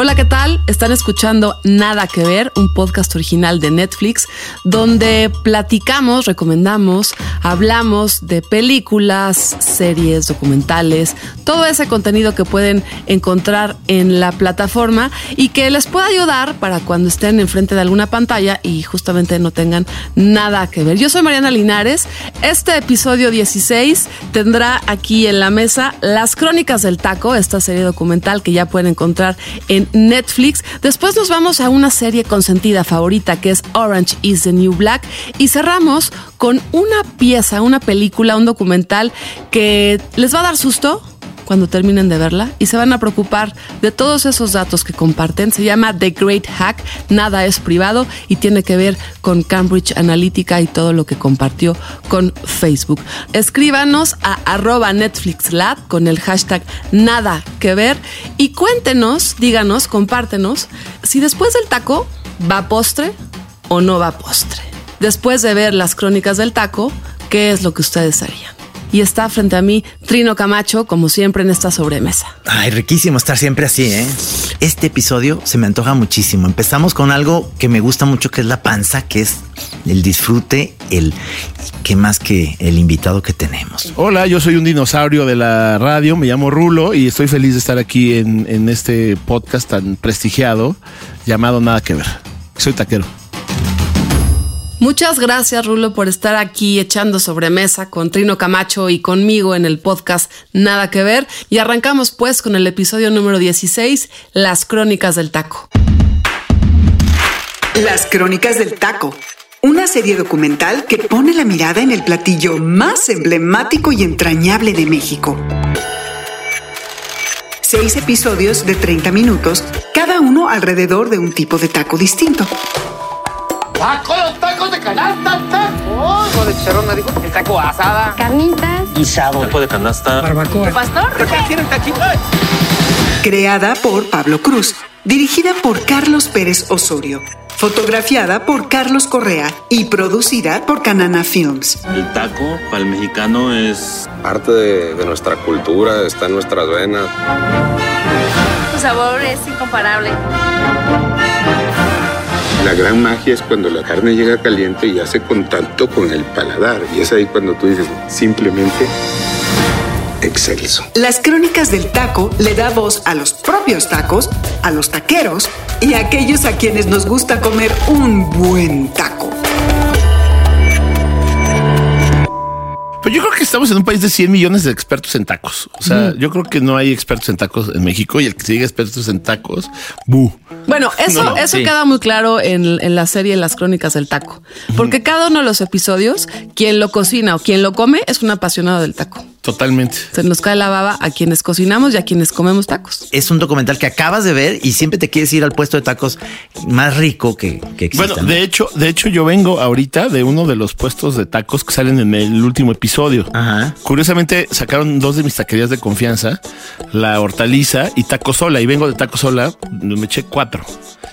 Hola, ¿qué tal? Están escuchando Nada que ver, un podcast original de Netflix, donde platicamos, recomendamos, hablamos de películas, series, documentales, todo ese contenido que pueden encontrar en la plataforma y que les pueda ayudar para cuando estén enfrente de alguna pantalla y justamente no tengan nada que ver. Yo soy Mariana Linares. Este episodio 16 tendrá aquí en la mesa Las Crónicas del Taco, esta serie documental que ya pueden encontrar en Netflix. Después nos vamos a una serie consentida favorita que es Orange is the New Black y cerramos con una pieza, una película, un documental que les va a dar susto cuando terminen de verla y se van a preocupar de todos esos datos que comparten. Se llama The Great Hack, nada es privado y tiene que ver con Cambridge Analytica y todo lo que compartió con Facebook. Escríbanos a arroba NetflixLab con el hashtag nada que ver y cuéntenos, díganos, compártenos si después del taco va postre o no va postre. Después de ver las crónicas del taco, ¿qué es lo que ustedes harían? Y está frente a mí Trino Camacho, como siempre en esta sobremesa. Ay, riquísimo estar siempre así, ¿eh? Este episodio se me antoja muchísimo. Empezamos con algo que me gusta mucho, que es la panza, que es el disfrute, el que más que el invitado que tenemos. Hola, yo soy un dinosaurio de la radio, me llamo Rulo y estoy feliz de estar aquí en, en este podcast tan prestigiado llamado Nada que ver. Soy taquero. Muchas gracias, Rulo, por estar aquí echando sobremesa con Trino Camacho y conmigo en el podcast Nada que ver. Y arrancamos pues con el episodio número 16, Las Crónicas del Taco. Las Crónicas del Taco. Una serie documental que pone la mirada en el platillo más emblemático y entrañable de México. Seis episodios de 30 minutos, cada uno alrededor de un tipo de taco distinto. ¡Taco, canasta, tacos! Taco de chicharrón, dijo. El taco asada. Carnitas. Taco de canasta. Pastor. ¿Quieren taquito? Creada por Pablo Cruz, dirigida por Carlos Pérez Osorio, fotografiada por Carlos Correa y producida por Canana Films. El taco para el mexicano es Parte de, de nuestra cultura está en nuestras venas. Su sabor es incomparable. La gran magia es cuando la carne llega caliente y hace contacto con el paladar. Y es ahí cuando tú dices, simplemente excelso. Las crónicas del taco le da voz a los propios tacos, a los taqueros y a aquellos a quienes nos gusta comer un buen taco. Pero yo creo que estamos en un país de 100 millones de expertos en tacos. O sea, yo creo que no hay expertos en tacos en México y el que sigue expertos en tacos, bu. Bueno, eso, No, eso sí. queda muy claro en, en la serie Las Crónicas del Taco. Porque cada uno de los episodios, quien lo cocina o quien lo come es un apasionado del taco. Totalmente. Se nos cae la baba a quienes cocinamos y a quienes comemos tacos. Es un documental que acabas de ver y siempre te quieres ir al puesto de tacos más rico que, que exista. Bueno, ¿no? de hecho, de hecho, yo vengo ahorita de uno de los puestos de tacos que salen en el último episodio. Ajá. Curiosamente, sacaron dos de mis taquerías de confianza, la hortaliza y taco sola. Y vengo de taco sola, me eché cuatro.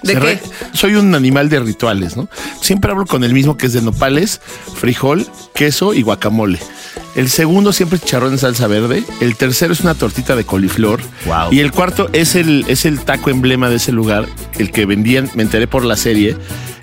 ¿De Cerré- qué? Soy un animal de rituales, ¿no? Siempre hablo con el mismo que es de nopales, frijol, queso y guacamole. El segundo siempre chicharrón en salsa verde. El tercero es una tortita de coliflor. Wow. Y el cuarto es el, es el taco emblema de ese lugar, el que vendían, me enteré por la serie.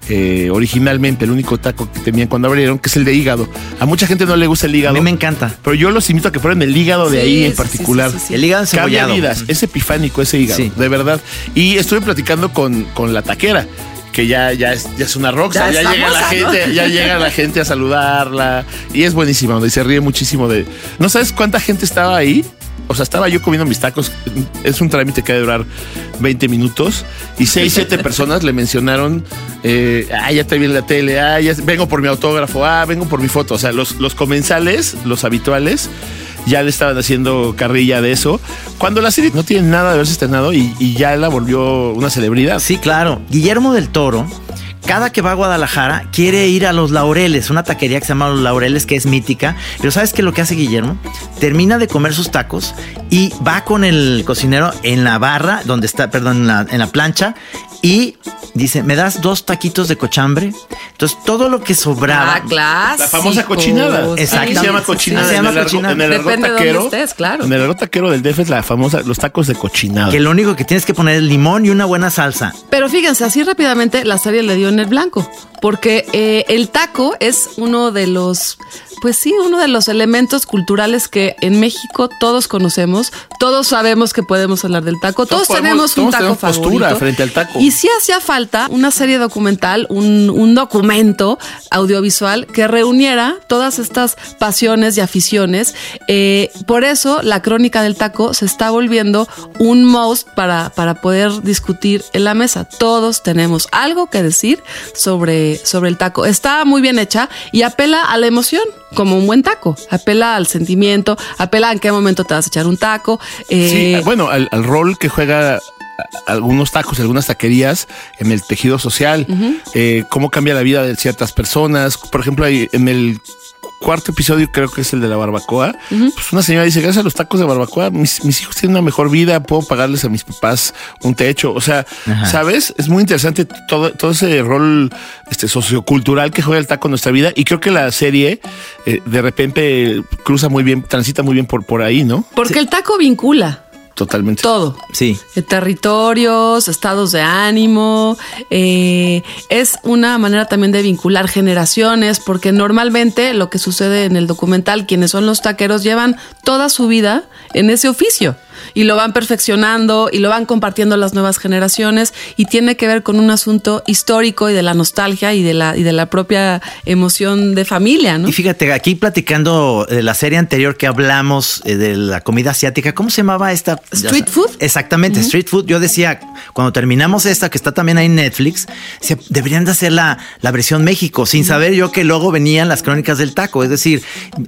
eh, originalmente el único taco que tenían cuando abrieron, que es el de hígado. A mucha gente no le gusta el A hígado. mí me encanta. Pero yo los invito a que prueben el hígado de Sí, ahí en particular. sí, sí, sí. El hígado Cambia encebollado. vidas, es epifánico ese hígado, Sí. de verdad. Y estuve platicando con, con la taquera, que ya, ya, es, ya es una rockstar, Ya llega la gente, ya llega la gente a saludarla. Y es buenísima, donde se ríe muchísimo de. ¿No sabes cuánta gente estaba ahí? O sea, estaba yo comiendo mis tacos. Es un trámite que ha de durar 20 minutos. Y 6, 7 personas le mencionaron. Eh, ah, ya te vi en la tele. Ah, ya vengo por mi autógrafo. Ah, vengo por mi foto. O sea, los, los comensales, los habituales, ya le estaban haciendo carrilla de eso. Cuando la serie no tiene nada de haberse estrenado y, ya la volvió una celebridad. Sí, claro. Guillermo del Toro cada que va a Guadalajara quiere ir a Los Laureles, una taquería que se llama Los Laureles, que es mítica. Pero ¿sabes qué es lo que hace Guillermo? Termina de comer sus tacos y va con el cocinero en la barra, donde está, perdón, en la, en la plancha, y dice, ¿me das dos taquitos de cochambre? Entonces, todo lo que sobraba... Ah. La famosa cochinada. Exacto. Aquí se llama Sí, cochinada. se en llama el cochinada. En el argot de taquero. estés, claro. En el argot taquero del DF es la famosa, los tacos de cochinada. Que lo único que tienes que poner es limón y una buena salsa. Pero fíjense, así rápidamente la serie le dio en el blanco, porque eh, el taco es uno de los, pues sí, uno de los elementos culturales que en México todos conocemos, todos sabemos que podemos hablar del taco, todos, podemos- tenemos un todos taco tenemos postura frente al taco. Y sí hacía falta una serie documental, un, un documento audiovisual que reuniera todas estas pasiones y aficiones. Eh, por eso la crónica del taco se está volviendo un must para, para poder discutir en la mesa. Todos tenemos algo que decir sobre, sobre el taco. Está muy bien hecha y apela a la emoción, como un buen taco. Apela al sentimiento, apela a en qué momento te vas a echar un taco. Sí, Eh, bueno, al, al rol que juega algunos tacos, algunas taquería en el tejido social, eh, cómo cambia la vida de ciertas personas. Por ejemplo, en el cuarto episodio, creo que es el de la barbacoa, pues una señora dice, gracias a los tacos de barbacoa, mis, mis hijos tienen una mejor vida, puedo pagarles a mis papás un techo. O sea, Ajá. ¿sabes? Es muy interesante todo, todo ese rol este, sociocultural que juega el taco en nuestra vida y creo que la serie eh, de repente cruza muy bien, transita muy bien por, por ahí, ¿no? porque el taco vincula. Totalmente. Todo. Sí. Eh, territorios, estados de ánimo. eh, es una manera también de vincular generaciones, porque normalmente lo que sucede en el documental, quienes son los taqueros llevan toda su vida en ese oficio y lo van perfeccionando y lo van compartiendo las nuevas generaciones y tiene que ver con un asunto histórico y de la nostalgia y de la, y de la propia emoción de familia, ¿no? Y fíjate, aquí platicando de la serie anterior que hablamos eh, de la comida asiática, ¿cómo se llamaba esta? Street food. Exactamente, street food. Yo decía, cuando terminamos esta, que está también ahí en Netflix, decía, deberían de hacer la, la versión México, sin saber yo que luego venían las crónicas del taco. Es decir,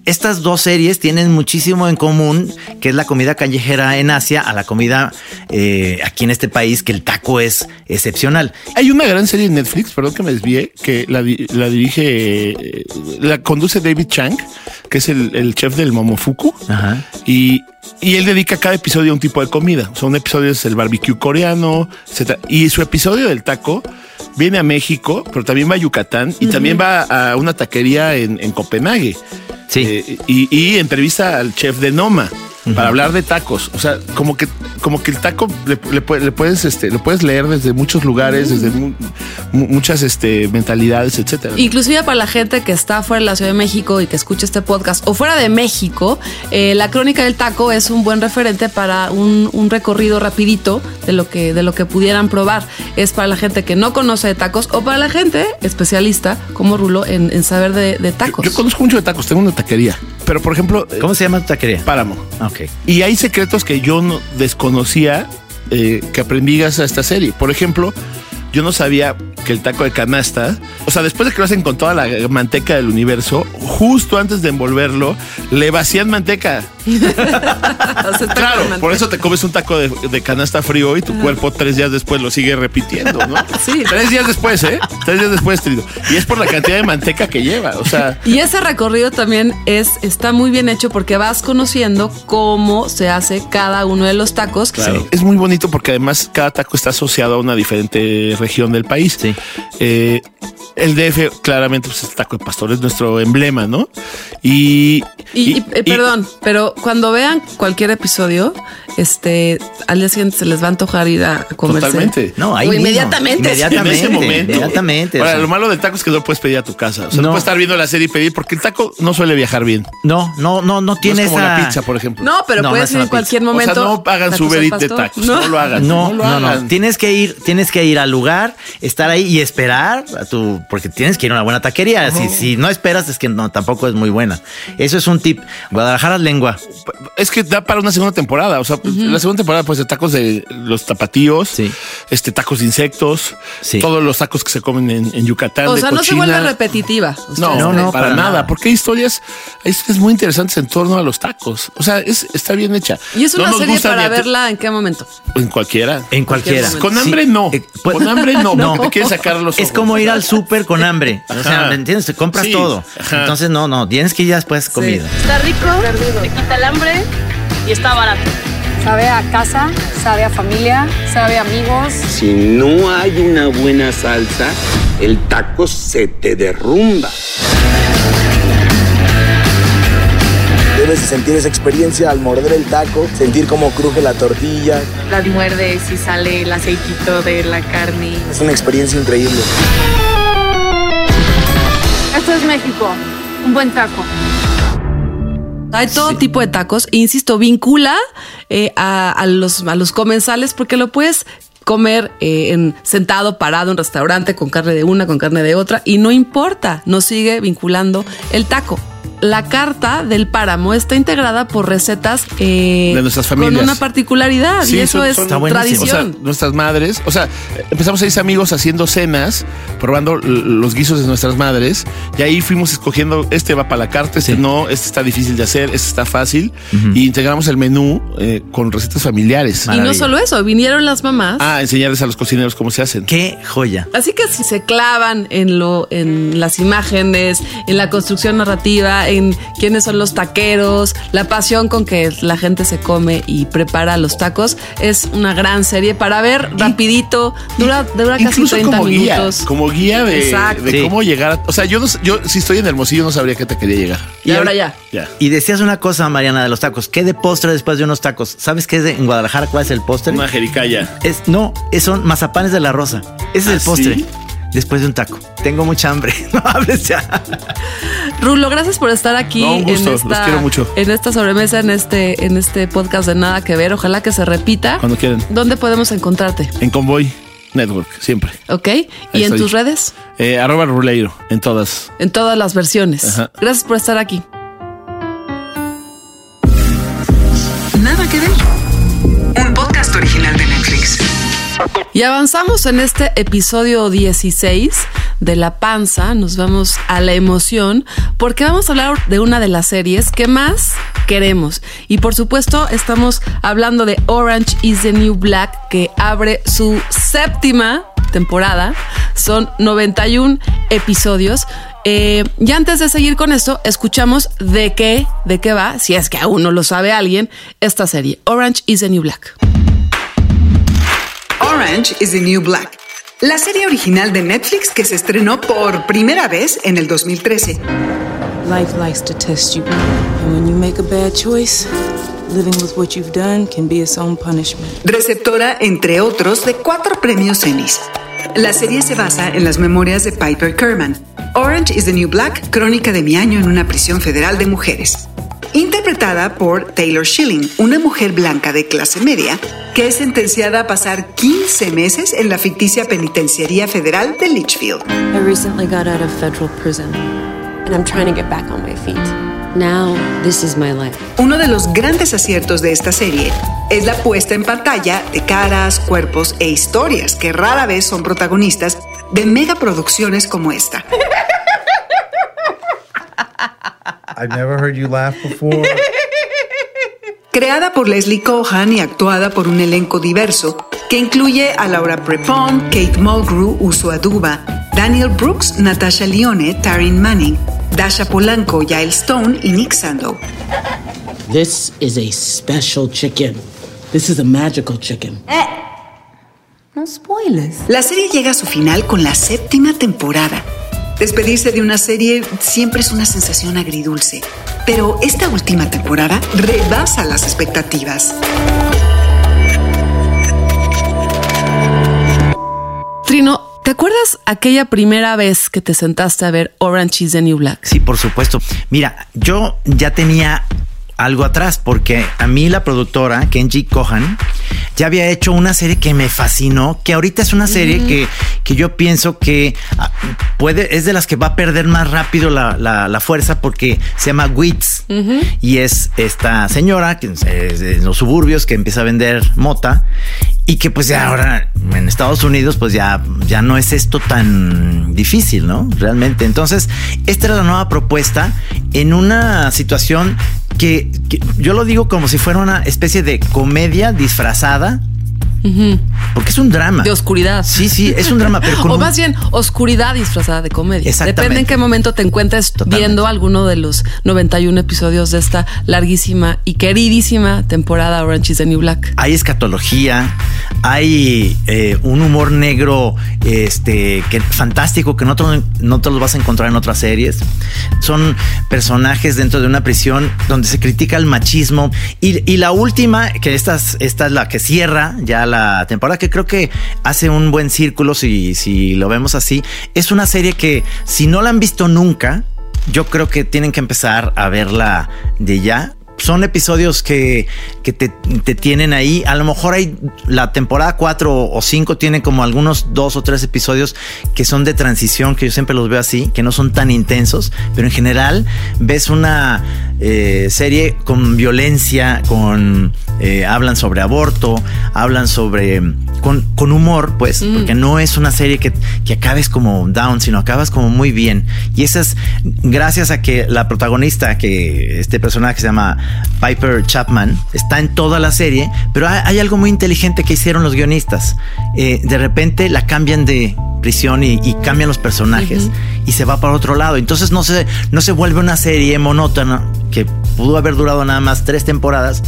estas dos series tienen muchísimo en común, que es la comida callejera en Asia a la comida eh, aquí en este país, que el taco es excepcional. Hay una gran serie en Netflix, perdón que me desvíe, que la, la dirige, eh, la conduce David Chang, que es el, el chef del Momofuku. Ajá. Y, y él dedica cada episodio a un tipo de comida. O sea, un episodio es el barbecue coreano, etc. Y su episodio del taco viene a México, pero también va a Yucatán y también va a una taquería en, en Copenhague. Sí. Eh, y, y entrevista al chef de Noma para hablar de tacos. O sea, como que, como que el taco le, le le puedes, este, lo puedes leer desde muchos lugares, desde mu- mu- muchas este, mentalidades, etcétera. Inclusive para la gente que está fuera de la Ciudad de México y que escucha este podcast o fuera de México, eh, la crónica del taco es un buen referente para un, un recorrido rapidito de lo que de lo que pudieran probar. Es para la gente que no conoce de tacos o para la gente especialista como Rulo en, en saber de, de tacos. Yo conozco mucho de tacos, tengo una taquería. Pero, por ejemplo, ¿Cómo se llama tu taquería? Páramo. Y hay secretos que yo no desconocía eh, que aprendí gracias a esta serie. Por ejemplo, yo no sabía que el taco de canasta, o sea, después de que lo hacen con toda la manteca del universo, justo antes de envolverlo, le vacían manteca. O sea, está Claro, por eso te comes un taco de, de canasta frío y tu cuerpo tres días después lo sigue repitiendo, ¿no? Sí. Tres días después, ¿eh? Tres días después, trido. Y es por la cantidad de manteca que lleva. O sea, Y ese recorrido también es, está muy bien hecho porque vas conociendo cómo se hace cada uno de los tacos. Claro. Es muy bonito porque además cada taco está asociado a una diferente región del país. Sí. Eh, el DF, claramente, pues el taco de pastor es nuestro emblema, ¿no? Y, Y, y, eh, perdón, pero cuando vean cualquier episodio, este, al día siguiente se les va a antojar ir a comerse. Totalmente. No, ahí O mismo. inmediatamente. en Inmediatamente. ese momento. Inmediatamente. o Ahora, sea. lo malo del taco es que no lo puedes pedir a tu casa. O sea, no, No. puedes estar viendo la serie y pedir porque el taco no suele viajar bien. No, no, no, no tiene no es como esa. la pizza, por ejemplo. No, pero No, puedes es ir en cualquier pizza. momento. O sea, no hagan su Eats de tacos. No, lo hagan. No, lo no, no. Tienes que ir, tienes que ir al lugar, estar ahí y esperar a tu porque tienes que ir a una buena taquería. Si, si no esperas, es que no, tampoco es muy buena. Eso es un tip. Guadalajara lengua. Es que da para una segunda temporada. O sea, la segunda temporada, pues de tacos de los tapatíos, Sí. este tacos de insectos, Sí. todos los tacos que se comen en, en Yucatán. O de sea, no se vuelve repetitiva. No, no, no, para, para nada, nada. porque hay historias, hay historias muy interesantes en torno a los tacos. O sea, es, está bien hecha. Y es No una nos serie gusta para verla en qué momento. En cualquiera. En cualquiera. Con Sí. hambre no. Eh, pues- Con hambre no. No. Te quieres sacar los Es como ir al súper con hambre. O sea. ¿me entiendes? Te compras Sí, todo. ajá. Entonces, no, no, tienes que ir ya después comida. Está rico, te quita el hambre y está barato. Sabe a casa, sabe a familia, sabe a amigos. Si no hay una buena salsa, el taco se te derrumba. Debes de sentir esa experiencia al morder el taco, sentir cómo cruje la tortilla. La muerdes y sale el aceitito de la carne. Es una experiencia increíble. Esto es México, un buen taco. Hay todo tipo de tacos. Insisto, vincula eh, a, a los, a los comensales porque lo puedes comer eh, en sentado, parado en un restaurante con carne de una, con carne de otra y no importa, nos sigue vinculando el taco. La carta del páramo está integrada por recetas eh, De nuestras familias. con una particularidad Sí, y eso son- es son- Está buenísimo. O sea, tradición. nuestras madres, o sea, empezamos seis amigos haciendo cenas, probando los guisos de nuestras madres, y ahí fuimos escogiendo, este va para la carta, este Sí. no, este está difícil de hacer, este está fácil, y integramos el menú eh, con recetas familiares. y no maravilla. solo eso, vinieron las mamás. Ah, enseñarles a los cocineros cómo se hacen. Qué joya. Así que si se clavan en lo, en las imágenes, en la construcción narrativa, en quiénes son los taqueros, la pasión con que la gente se come y prepara los tacos, es una gran serie para ver rapidito. Dura, dura casi Incluso 30 como guía, minutos. como guía de, Exacto. de Sí. cómo llegar. a- o sea, yo, no, sé- yo si estoy en Hermosillo no sabría que te quería llegar. Y ahora ya. Ya. Y decías una cosa, Mariana, de los tacos. ¿Qué de postre después de unos tacos? ¿Sabes qué es de, en Guadalajara? ¿Cuál es el postre? Una jericaya. Es, no, es- son mazapanes de la rosa. Ese ¿Ah, es el postre. sí? Después de un taco. Tengo mucha hambre. No hables ya. Rulo, gracias por estar aquí No, un gusto, en los quiero mucho. en esta sobremesa, en este, en este podcast de Nada que Ver. Ojalá que se repita. Cuando quieran. ¿Dónde podemos encontrarte? En Convoy Network, siempre. ¿Ok? Ahí ¿Y en tus redes? Eh, arroba Ruleiro, en todas. En todas las versiones. Ajá. Gracias por estar aquí. Y avanzamos en este episodio 16 de La Panza. Nos vamos a la emoción porque vamos a hablar de una de las series que más queremos. Y por supuesto estamos hablando de Orange is the New Black que abre su séptima temporada. Son 91 episodios. Eh, y antes de seguir con esto, escuchamos de qué, de qué va, si es que aún no lo sabe alguien, esta serie, Orange is the New Black. Orange is the New Black. La serie original de Netflix que se estrenó por primera vez en el 2013. Life likes to test you. And when you make a bad choice, living with what you've done can be its own punishment. receptora, entre otros, de cuatro premios Emmys. La serie se basa en las memorias de Piper Kerman. Orange is the New Black, crónica de mi año en una prisión federal de mujeres. Interpretada por Taylor Schilling, una mujer blanca de clase media que es sentenciada a pasar 15 meses en la ficticia penitenciaría federal de Litchfield. I recently got out of federal prison, and I'm trying to get back on my feet. Now, this is my life. Uno de los grandes aciertos de esta serie es la puesta en pantalla de caras, cuerpos e historias que rara vez son protagonistas de megaproducciones como esta. I've never heard you laugh before. Creada por Leslie Cohan y actuada por un elenco diverso que incluye a Laura Prepon, Kate Mulgrew, Uso Aduba, Daniel Brooks, Natasha Lione, Taryn Manning, Dasha Polanco, Yael Stone y Nick Sandow. This is a special chicken. This is a magical chicken. No spoilers. La serie llega a su final con la séptima temporada. Despedirse de una serie siempre es una sensación agridulce, pero esta última temporada rebasa las expectativas. Trino, ¿te acuerdas aquella primera vez que te sentaste a ver Orange is the New Black? Sí, por supuesto. Mira, yo ya tenía algo atrás, porque a mí la productora, Kenji Kohan, ya había hecho una serie que me fascinó, que ahorita es una serie que, que yo pienso que ah, puede, es de las que va a perder más rápido la, la- la fuerza porque se llama Wits y es esta señora que es de los suburbios que empieza a vender mota y que pues ya ahora en Estados Unidos pues ya, ya no es esto tan difícil, ¿no? Realmente. Entonces, esta era la nueva propuesta en una situación que, yo lo digo como si fuera una especie de comedia disfrazada. Porque es un drama. De oscuridad. Sí, sí, es un drama, pero con o un- más bien, oscuridad disfrazada de comedia. Exactamente. Depende en qué momento te encuentres viendo alguno de los 91 episodios de esta larguísima y queridísima temporada Orange is the New Black. hay escatología, hay eh, un humor negro este, que, fantástico que no te, no te los vas a encontrar en otras series. Son personajes dentro de una prisión donde se critica el machismo. Y, y la última, que esta es, esta es la que cierra ya la temporada, que creo que hace un buen círculo si, si lo vemos así, es una serie que si no la han visto nunca, yo creo que tienen que empezar a verla de ya. Son episodios que, que te, te tienen ahí. A lo mejor hay la temporada 4 o 5 tiene como algunos dos o tres episodios que son de transición, que yo siempre los veo así, que no son tan intensos, pero en general ves una eh, serie con violencia, con eh, hablan sobre aborto, hablan sobre con, con humor, pues, Mm. porque no es una serie que, que acabes como down, sino acabas como muy bien. Y eso es gracias a que la protagonista, que este personaje se llama Piper Chapman, está en toda la serie, pero hay, hay algo muy inteligente que hicieron los guionistas. Eh, de repente la cambian de prisión y, y cambian los personajes y se va para otro lado. Entonces no se, no se vuelve una serie monótona que pudo haber durado nada más tres temporadas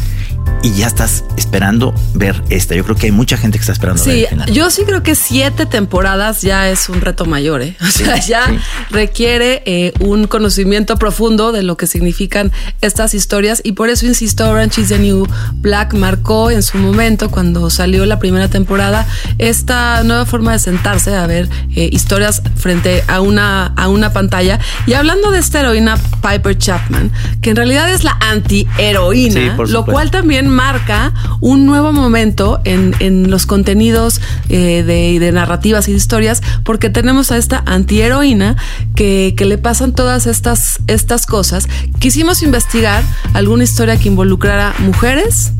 y ya estás esperando ver esta. Yo creo que hay mucha gente que está esperando ver Sí, el final. yo sí creo que siete temporadas ya es un reto mayor, ¿eh? O sea, ya requiere eh, un conocimiento profundo de lo que significan estas historias y por eso insisto, Orange is the New Black marcó en su momento, cuando salió la primera temporada, esta nueva forma de sentarse a ver eh, historias frente a una, a una pantalla. Y hablando de esta heroína Piper Chapman, que en realidad es la antiheroína, Sí, lo cual también marca un nuevo momento en, en los contenidos eh, de, de narrativas y de historias, porque tenemos a esta antiheroína que, que le pasan todas estas, estas cosas. Quisimos investigar alguna historia que involucrara mujeres,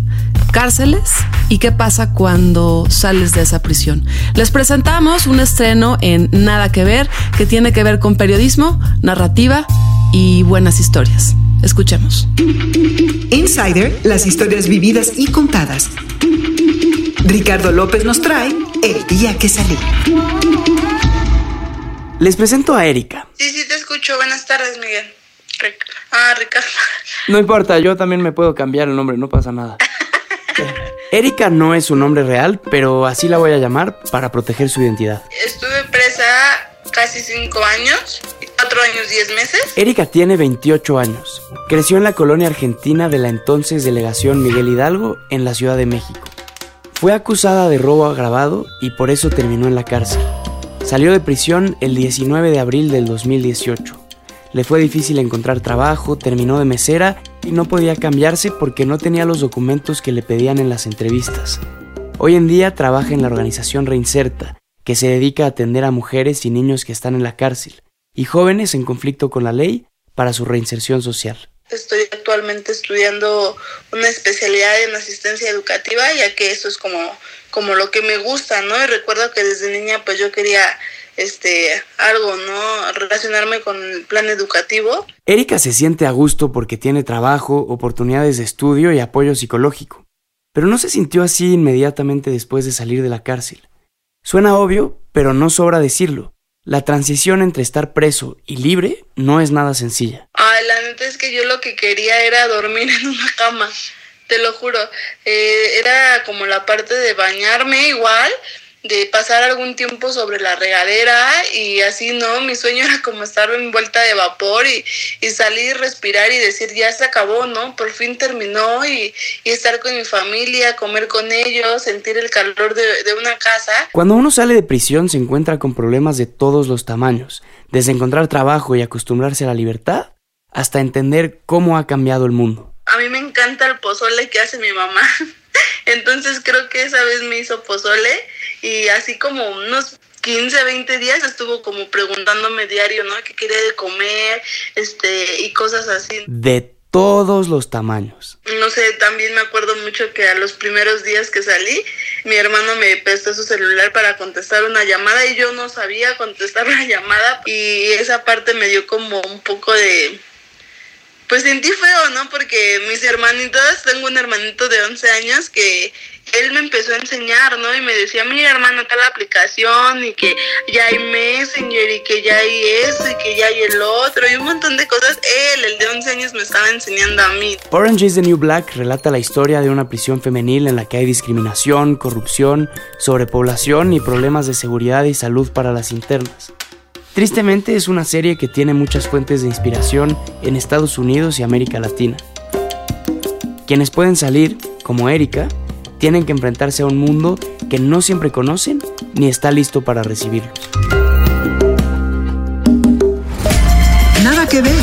cárceles y qué pasa cuando sales de esa prisión. Les presentamos un estreno en Nada que ver, que tiene que ver con periodismo, narrativa y buenas historias. Escuchemos. Insider, las historias vividas y contadas. Ricardo López nos trae El día que salí. Les presento a Erika. Sí, sí, te escucho. Buenas tardes, Miguel. Ric- ah, Ricardo. No importa, yo también me puedo cambiar el nombre, no pasa nada. Erika no es su nombre real, pero así la voy a llamar para proteger su identidad. Estuve presa casi cinco años, cuatro años, diez meses. Erika tiene 28 años. Creció en la colonia argentina de la entonces delegación Miguel Hidalgo en la Ciudad de México. Fue acusada de robo agravado y por eso terminó en la cárcel. Salió de prisión el 19 de abril del 2018. Le fue difícil encontrar trabajo, terminó de mesera y no podía cambiarse porque no tenía los documentos que le pedían en las entrevistas. Hoy en día trabaja en la organización Reinserta, que se dedica a atender a mujeres y niños que están en la cárcel y jóvenes en conflicto con la ley para su reinserción social. Estoy actualmente estudiando una especialidad en asistencia educativa, ya que eso es como, como lo que me gusta, ¿no? Y recuerdo que desde niña pues yo quería este algo, ¿no? Relacionarme con el plan educativo. Erika se siente a gusto porque tiene trabajo, oportunidades de estudio y apoyo psicológico, pero no se sintió así inmediatamente después de salir de la cárcel. Suena obvio, pero no sobra decirlo. La transición entre estar preso y libre no es nada sencilla. Ay, la neta es que yo lo que quería era dormir en una cama, te lo juro. Eh, era como la parte de bañarme igual, de pasar algún tiempo sobre la regadera y así, ¿no? Mi sueño era como estar envuelta de vapor y, y salir, respirar y decir, ya se acabó, ¿no? Por fin terminó y, y estar con mi familia, comer con ellos, sentir el calor de, de una casa. Cuando uno sale de prisión se encuentra con problemas de todos los tamaños, desde encontrar trabajo y acostumbrarse a la libertad, hasta entender cómo ha cambiado el mundo. a mí me encanta el pozole que hace mi mamá. Entonces creo que esa vez me hizo pozole y así como unos 15, 20 días estuvo como preguntándome diario, ¿no? ¿Qué quería de comer? Este, y cosas así. De todos los tamaños. No sé, también me acuerdo mucho que a los primeros días que salí, mi hermano me prestó su celular para contestar una llamada y yo no sabía contestar la llamada y esa parte me dio como un poco de... Pues sentí feo, ¿no? Porque mis hermanitos, tengo un hermanito de 11 años que él me empezó a enseñar, ¿no? Y me decía, mira hermano, la aplicación y que ya hay Messenger y que ya hay eso y que ya hay el otro y un montón de cosas. Él, el de 11 años, me estaba enseñando a mí. Orange is the New Black relata la historia de una prisión femenil en la que hay discriminación, corrupción, sobrepoblación y problemas de seguridad y salud para las internas. Tristemente es una serie que tiene muchas fuentes de inspiración en Estados Unidos y América Latina. Quienes pueden salir, como Erika, tienen que enfrentarse a un mundo que no siempre conocen ni está listo para recibirlos. Nada que ver.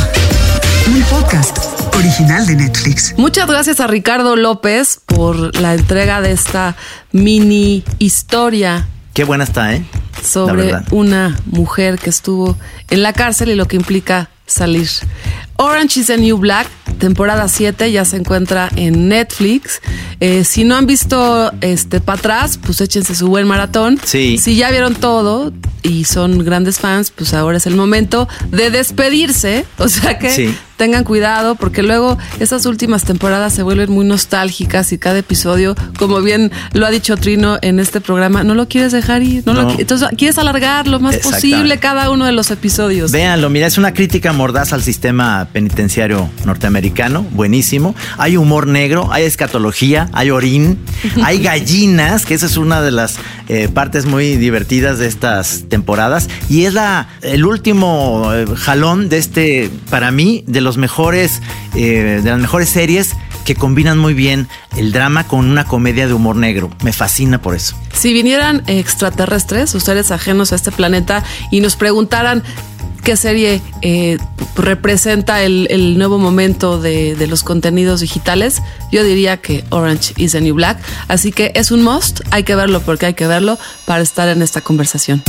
Un podcast original de Netflix. Muchas gracias a Ricardo López por la entrega de esta mini historia. Qué buena está, ¿eh? Sobre una mujer que estuvo en la cárcel y lo que implica salir. Orange is the New Black, temporada 7, ya se encuentra en Netflix. Eh, si no han visto este para atrás, pues échense su buen maratón. Sí. Si ya vieron todo y son grandes fans, pues ahora es el momento de despedirse. O sea que Sí. Tengan cuidado porque luego esas últimas temporadas se vuelven muy nostálgicas y cada episodio, como bien lo ha dicho Trino en este programa, no lo quieres dejar ir. No lo No. entonces quieres alargar lo más posible cada uno de los episodios. Véanlo, mira, es una crítica mordaz al sistema penitenciario norteamericano, buenísimo. Hay humor negro, hay escatología, hay orín, hay gallinas, que esa es una de las eh, partes muy divertidas de estas temporadas. Y es la, el último eh, jalón de este, para mí, de los mejores, eh, de las mejores series que combinan muy bien el drama con una comedia de humor negro. Me fascina por eso. Si vinieran extraterrestres, ustedes ajenos a este planeta, y nos preguntaran qué serie eh, representa el, el nuevo momento de, de los contenidos digitales, yo diría que Orange is the New Black. Así que es un must, hay que verlo porque hay que verlo para estar en esta conversación.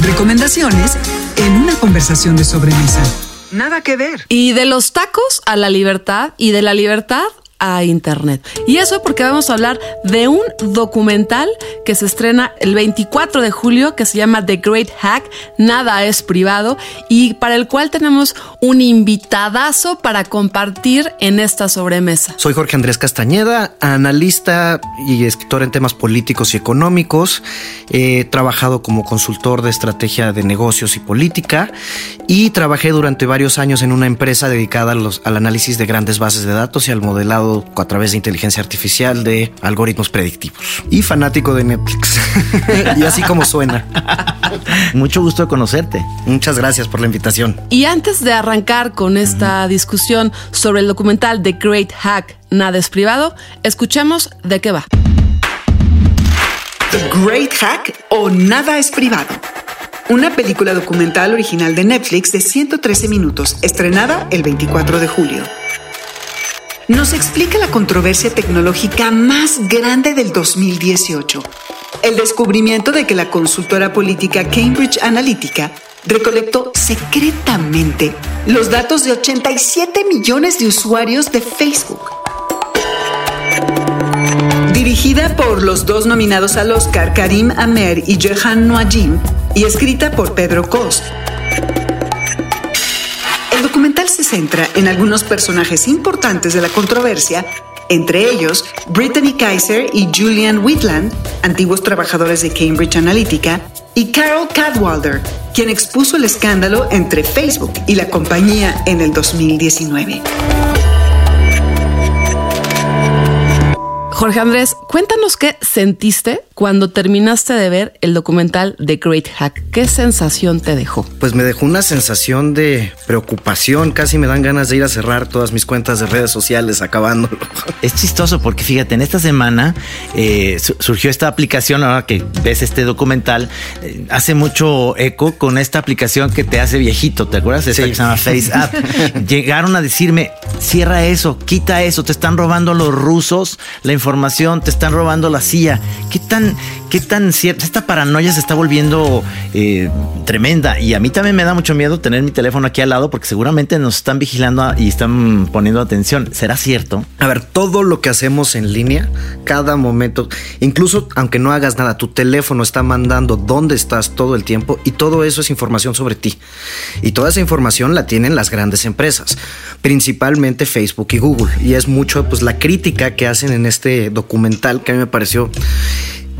Recomendaciones en una conversación de sobremesa. Nada que ver. Y de los tacos a la libertad y de la libertad a Internet. Y eso porque vamos a hablar de un documental que se estrena el 24 de julio que se llama The Great Hack, Nada es privado, y para el cual tenemos un invitadazo para compartir en esta sobremesa. Soy Jorge Andrés Castañeda, analista y escritor en temas políticos y económicos. He trabajado como consultor de estrategia de negocios y política y trabajé durante varios años en una empresa dedicada a los- al análisis de grandes bases de datos y al modelado a través de inteligencia artificial de algoritmos predictivos. Y fanático de Netflix. y así como suena. Mucho gusto de conocerte. Muchas gracias por la invitación. Y antes de arrancar con esta discusión sobre el documental The Great Hack, Nada es privado, escuchemos de qué va. The Great Hack o Nada es privado. Una película documental original de Netflix de 113 minutos, estrenada el 24 de julio. Nos explica la controversia tecnológica más grande del 2018. El descubrimiento de que la consultora política Cambridge Analytica recolectó secretamente los datos de 87 millones de usuarios de Facebook. Dirigida por los dos nominados al Oscar, Karim Amer y Jehan Noajim, y escrita por Pedro Cos. Documental se centra en algunos personajes importantes de la controversia, entre ellos Brittany Kaiser y Julian Whitland, antiguos trabajadores de Cambridge Analytica, y Carol Cadwalder, quien expuso el escándalo entre Facebook y la compañía en el 2019. Jorge Andrés, cuéntanos qué sentiste cuando terminaste de ver el documental The Great Hack? ¿Qué sensación te dejó? Pues me dejó una sensación de preocupación, casi me dan ganas de ir a cerrar todas mis cuentas de redes sociales acabándolo. Es chistoso porque fíjate, en esta semana eh, surgió esta aplicación, ahora que ves este documental, eh, hace mucho eco con esta aplicación que te hace viejito, ¿te acuerdas? Esta que se llama Face App. Llegaron a decirme, cierra eso, quita eso, te están robando los rusos la información, te están robando la CIA. ¿Qué tan, qué tan cierto? Esta paranoia se está volviendo eh, tremenda y a mí también me da mucho miedo tener mi teléfono aquí al lado porque seguramente nos están vigilando y están poniendo atención. ¿Será cierto? A ver, todo lo que hacemos en línea, cada momento, incluso aunque no hagas nada, tu teléfono está mandando dónde estás todo el tiempo y todo eso es información sobre ti. Y toda esa información la tienen las grandes empresas, principalmente Facebook y Google. Y es mucho pues la crítica que hacen en este documental que a mí me pareció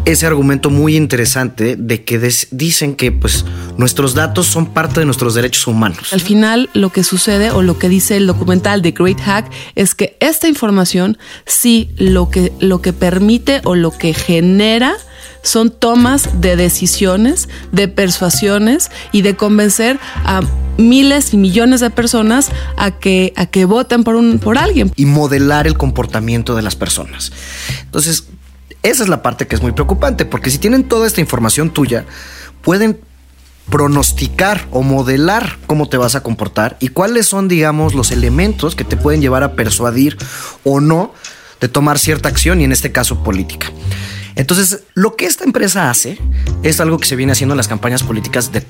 ese argumento muy interesante de que dicen que pues nuestros datos son parte de nuestros derechos humanos. Al final lo que sucede o lo que dice el documental de Great Hack es que esta información sí lo que lo que permite o lo que genera son tomas de decisiones, de persuasiones y de convencer a miles y millones de personas a que, a que voten por, un, por alguien. Y modelar el comportamiento de las personas. Entonces, esa es la parte que es muy preocupante, porque si tienen toda esta información tuya, pueden pronosticar o modelar cómo te vas a comportar y cuáles son, digamos, los elementos que te pueden llevar a persuadir o no de tomar cierta acción y en este caso política. Entonces, lo que esta empresa hace es algo que se viene haciendo en las campañas políticas de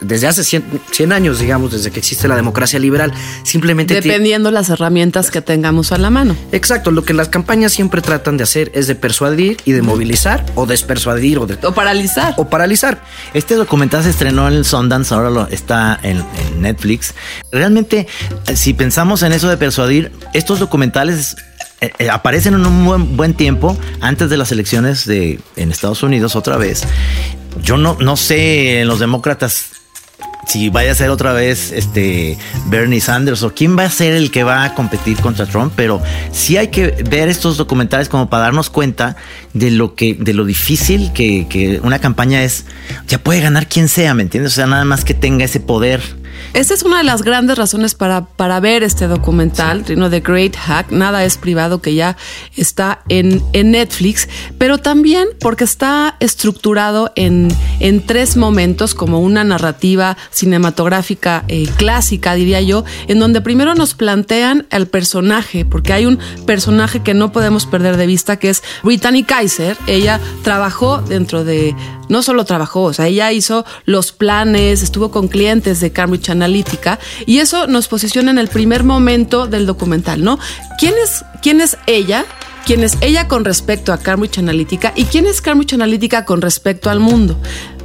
desde hace 100, años, digamos, desde que existe la democracia liberal, simplemente... Dependiendo las herramientas que tengamos a la mano. Exacto, lo que las campañas siempre tratan de hacer es de persuadir y de movilizar o despersuadir o, de, o paralizar. O paralizar. Este documental se estrenó en Sundance, ahora lo está en, Netflix. Realmente, si pensamos en eso de persuadir, estos documentales eh, eh, aparecen en un buen, buen, tiempo antes de las elecciones de, en Estados Unidos otra vez. Yo no, no sé en los demócratas si vaya a ser otra vez este Bernie Sanders o quién va a ser el que va a competir contra Trump, pero sí hay que ver estos documentales como para darnos cuenta de lo que, de lo difícil que, que una campaña es. Ya puede ganar quien sea, ¿me entiendes? O sea, nada más que tenga ese poder esta es una de las grandes razones para, para ver este documental, sí. The Great Hack, Nada es privado, que ya está en, en Netflix, pero también porque está estructurado en, en tres momentos, como una narrativa cinematográfica eh, clásica, diría yo, en donde primero nos plantean el personaje, porque hay un personaje que no podemos perder de vista, que es Brittany Kaiser. Ella trabajó dentro de, no solo trabajó, o sea, ella hizo los planes, estuvo con clientes de Cambridge Analytica y eso nos posiciona en el primer momento del documental, ¿no? ¿Quién es, quién es ella? ¿Quién es ella con respecto a Cambridge Analytica y quién es Cambridge Analytica con respecto al mundo?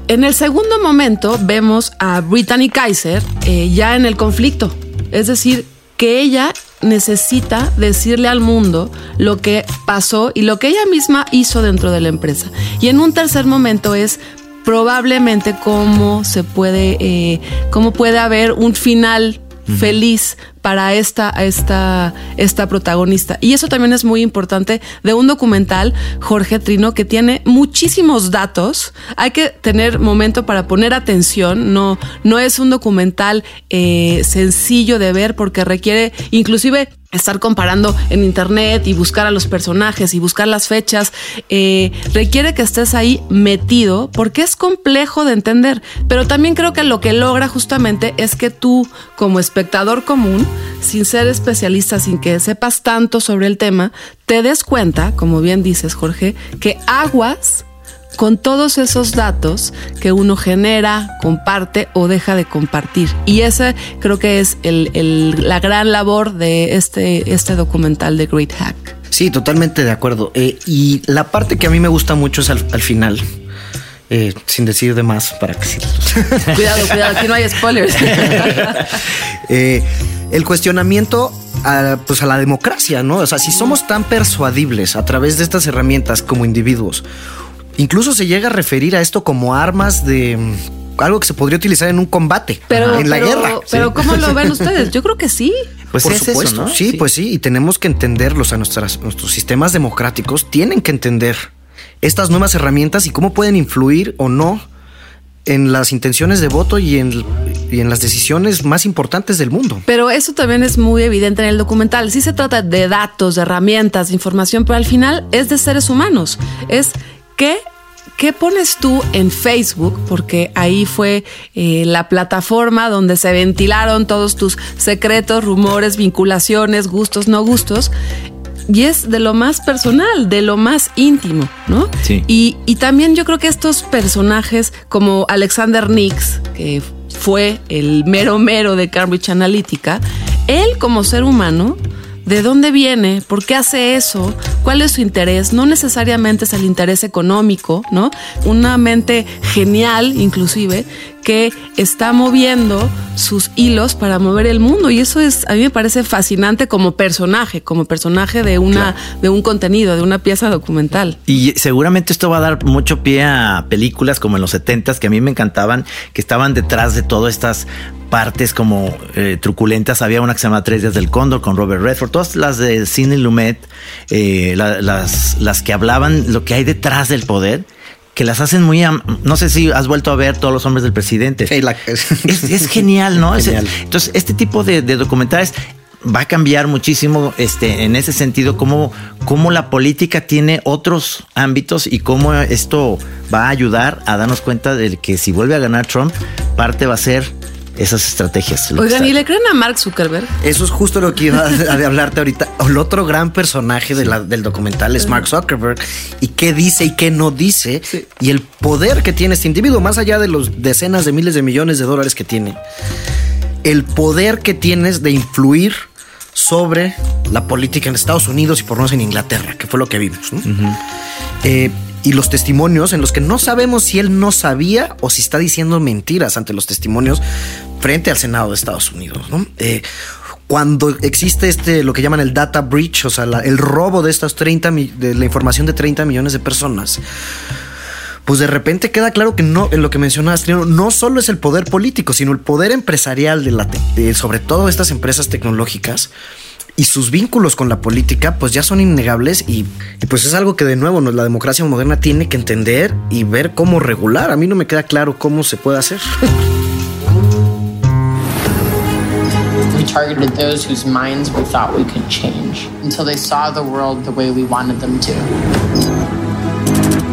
En el segundo momento vemos a Brittany Kaiser eh, ya en el conflicto, es decir, que ella necesita decirle al mundo lo que pasó y lo que ella misma hizo dentro de la empresa. Y en un tercer momento es probablemente cómo se puede, eh, cómo puede haber un final feliz para esta, esta, esta protagonista. Y eso también es muy importante de un documental, Jorge Trino, que tiene muchísimos datos. Hay que tener momento para poner atención. No, no es un documental eh, sencillo de ver porque requiere inclusive estar comparando en internet y buscar a los personajes y buscar las fechas, eh, requiere que estés ahí metido porque es complejo de entender. Pero también creo que lo que logra justamente es que tú, como espectador común, sin ser especialista, sin que sepas tanto sobre el tema, te des cuenta, como bien dices Jorge, que aguas con todos esos datos que uno genera, comparte o deja de compartir. Y esa creo que es la gran labor de este, este documental de Great Hack. Sí, totalmente de acuerdo. Eh, y la parte que a mí me gusta mucho es al, final. Eh, sin decir de más para que sí. cuidado, cuidado, aquí no hay spoilers. Eh, el cuestionamiento a, pues a la democracia, ¿no? O sea, si somos tan persuadibles a través de estas herramientas como individuos, Incluso se llega a referir a esto como armas de mm, algo que se podría utilizar en un combate, pero, en la guerra. Pero ¿cómo lo ven ustedes? Yo creo que sí. Pues por supuesto, sí, pues sí, y tenemos que entenderlos a nuestras, nuestros sistemas democráticos tienen que entender estas nuevas herramientas y cómo pueden influir o no en las intenciones de voto y en, y en las decisiones más importantes del mundo. Pero eso también es muy evidente en el documental. Sí se trata de datos, de herramientas, de información, pero al final es de seres humanos. Es que ¿Qué pones tú en Facebook? Porque ahí fue eh, la plataforma donde se ventilaron todos tus secretos, rumores, vinculaciones, gustos, no gustos. Y es de lo más personal, de lo más íntimo, ¿no? Sí. Y, y también yo creo que estos personajes como Alexander Nix, que fue el mero mero de Cambridge Analytica, él como ser humano ¿De dónde viene? ¿Por qué hace eso? ¿Cuál es su interés? No necesariamente es el interés económico, ¿no? Una mente genial, inclusive, que está moviendo sus hilos para mover el mundo. Y eso es, a mí me parece fascinante como personaje, como personaje de una, de un contenido, de una pieza documental. Y seguramente esto va a dar mucho pie a películas como en los 70s que a mí me encantaban, que estaban detrás de todas estas partes como eh, truculentas. Había una que se llama Tres días del cóndor con Robert Redford. Todas las de Cine Lumet, eh, la, las, las que hablaban lo que hay detrás del poder que las hacen muy... No sé si has vuelto a ver todos los hombres del presidente. es, es, genial, ¿no? Genial. entonces, este tipo de, de, documentales va a cambiar muchísimo este, en ese sentido, cómo, cómo la política tiene otros ámbitos y cómo esto va a ayudar a darnos cuenta de que si vuelve a ganar Trump, parte va a ser esas estrategias. Oigan, ¿y le creen a Mark Zuckerberg? Eso es justo lo que iba a, de hablarte ahorita. El otro gran personaje de la, del documental es Mark Zuckerberg y qué dice y qué no dice sí. y el poder que tiene este individuo, más allá de los decenas de miles de millones de dólares que tiene. El poder que tienes de influir sobre la política en Estados Unidos y por no menos en Inglaterra, que fue lo que vimos. ¿no? Uh -huh. eh, y los testimonios en los que no sabemos si él no sabía o si está diciendo mentiras ante los testimonios frente al Senado de Estados Unidos. ¿no? Eh, cuando existe este, lo que llaman el data breach, o sea, la, el robo de estas 30, de la información de 30 millones de personas, pues de repente queda claro que no, en lo que mencionabas, no solo es el poder político, sino el poder empresarial de, la, de sobre todo estas empresas tecnológicas y sus vínculos con la política pues ya son innegables y, y, pues es algo que de nuevo la democracia moderna tiene que entender y ver cómo regular. A mí no me queda claro cómo se puede hacer. targeted those whose minds we thought we could change until they saw the world the way we wanted them to.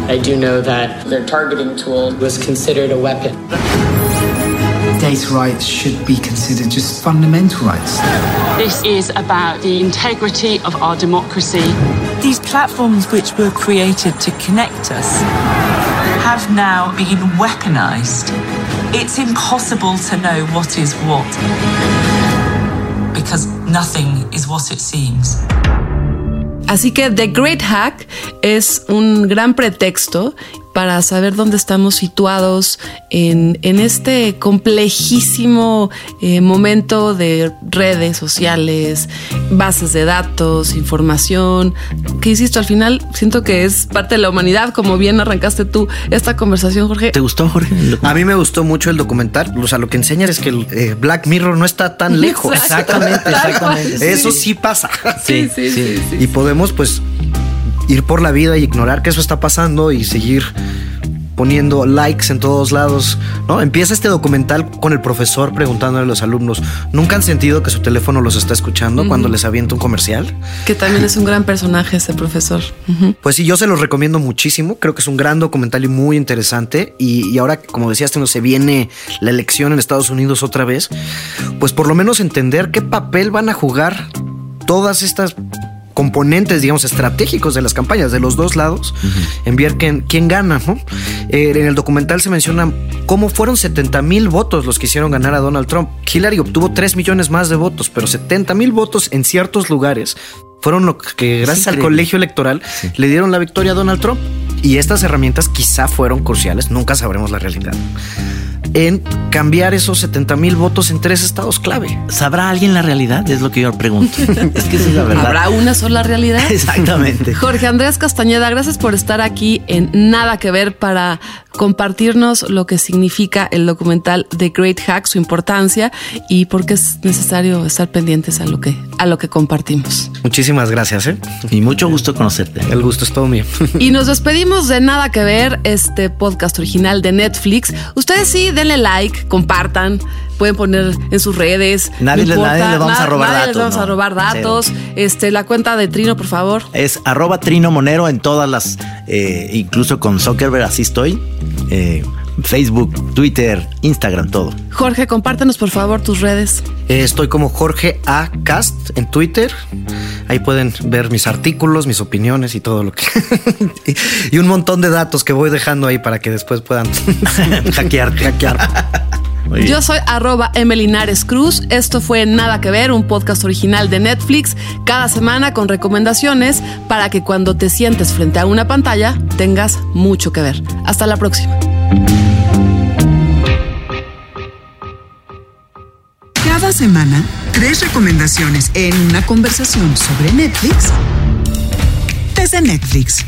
I do know that their targeting tool was considered a weapon. Data rights should be considered just fundamental rights. This is about the integrity of our democracy. These platforms, which were created to connect us, have now been weaponized. It's impossible to know what is what because nothing is what it seems. Así que The Great Hack es un gran pretexto para saber dónde estamos situados en, en este complejísimo eh, momento de redes sociales, bases de datos, información, que insisto, al final siento que es parte de la humanidad, como bien arrancaste tú esta conversación, Jorge. ¿Te gustó, Jorge? A mí me gustó mucho el documental, o sea, lo que enseña es que el eh, Black Mirror no está tan lejos. Exactamente, exactamente. Eso sí pasa. Sí, sí, sí. sí, y podemos, pues, ir por la vida y ignorar que eso está pasando y seguir poniendo likes en todos lados, ¿no? Empieza este documental con el profesor preguntándole a los alumnos, ¿nunca han sentido que su teléfono los está escuchando uh -huh. cuando les avienta un comercial? Que también es un gran personaje ese profesor. Uh -huh. Pues sí, yo se los recomiendo muchísimo, creo que es un gran documental y muy interesante y, y ahora, como decías, no se viene la elección en Estados Unidos otra vez, pues por lo menos entender qué papel van a jugar todas estas componentes, digamos, estratégicos de las campañas de los dos lados, uh -huh. en ver quién, quién gana. ¿no? Eh, en el documental se menciona cómo fueron 70 mil votos los que hicieron ganar a Donald Trump. Hillary obtuvo 3 millones más de votos, pero 70 mil votos en ciertos lugares fueron lo que, gracias al colegio electoral, sí. le dieron la victoria a Donald Trump. Y estas herramientas quizá fueron cruciales, nunca sabremos la realidad, en cambiar esos 70 mil votos en tres estados clave. ¿Sabrá alguien la realidad? Es lo que yo pregunto. es que esa es la verdad. ¿Habrá una sola realidad? Exactamente. Jorge Andrés Castañeda, gracias por estar aquí en Nada que Ver para compartirnos lo que significa el documental The Great Hack, su importancia y por qué es necesario estar pendientes a lo que, a lo que compartimos. Muchísimas gracias, ¿eh? Y mucho gusto conocerte. El gusto es todo mío. Y nos despedimos de Nada que Ver, este podcast original de Netflix. Ustedes sí, denle like, compartan, pueden poner en sus redes. Nadie, le, nadie le vamos a robar nadie datos. les vamos ¿no? a robar datos. Este, la cuenta de Trino, por favor. Es arroba Trino Monero en todas las, eh, incluso con Zuckerberg, así estoy. Eh, Facebook, Twitter, Instagram, todo. Jorge, compártenos por favor tus redes. Eh, estoy como Jorge A. Cast en Twitter. Ahí pueden ver mis artículos, mis opiniones y todo lo que. y un montón de datos que voy dejando ahí para que después puedan hackear. hackear. Yo soy arroba Emelinares Cruz. Esto fue Nada que Ver, un podcast original de Netflix, cada semana con recomendaciones para que cuando te sientes frente a una pantalla tengas mucho que ver. Hasta la próxima. Cada semana, tres recomendaciones en una conversación sobre Netflix desde Netflix.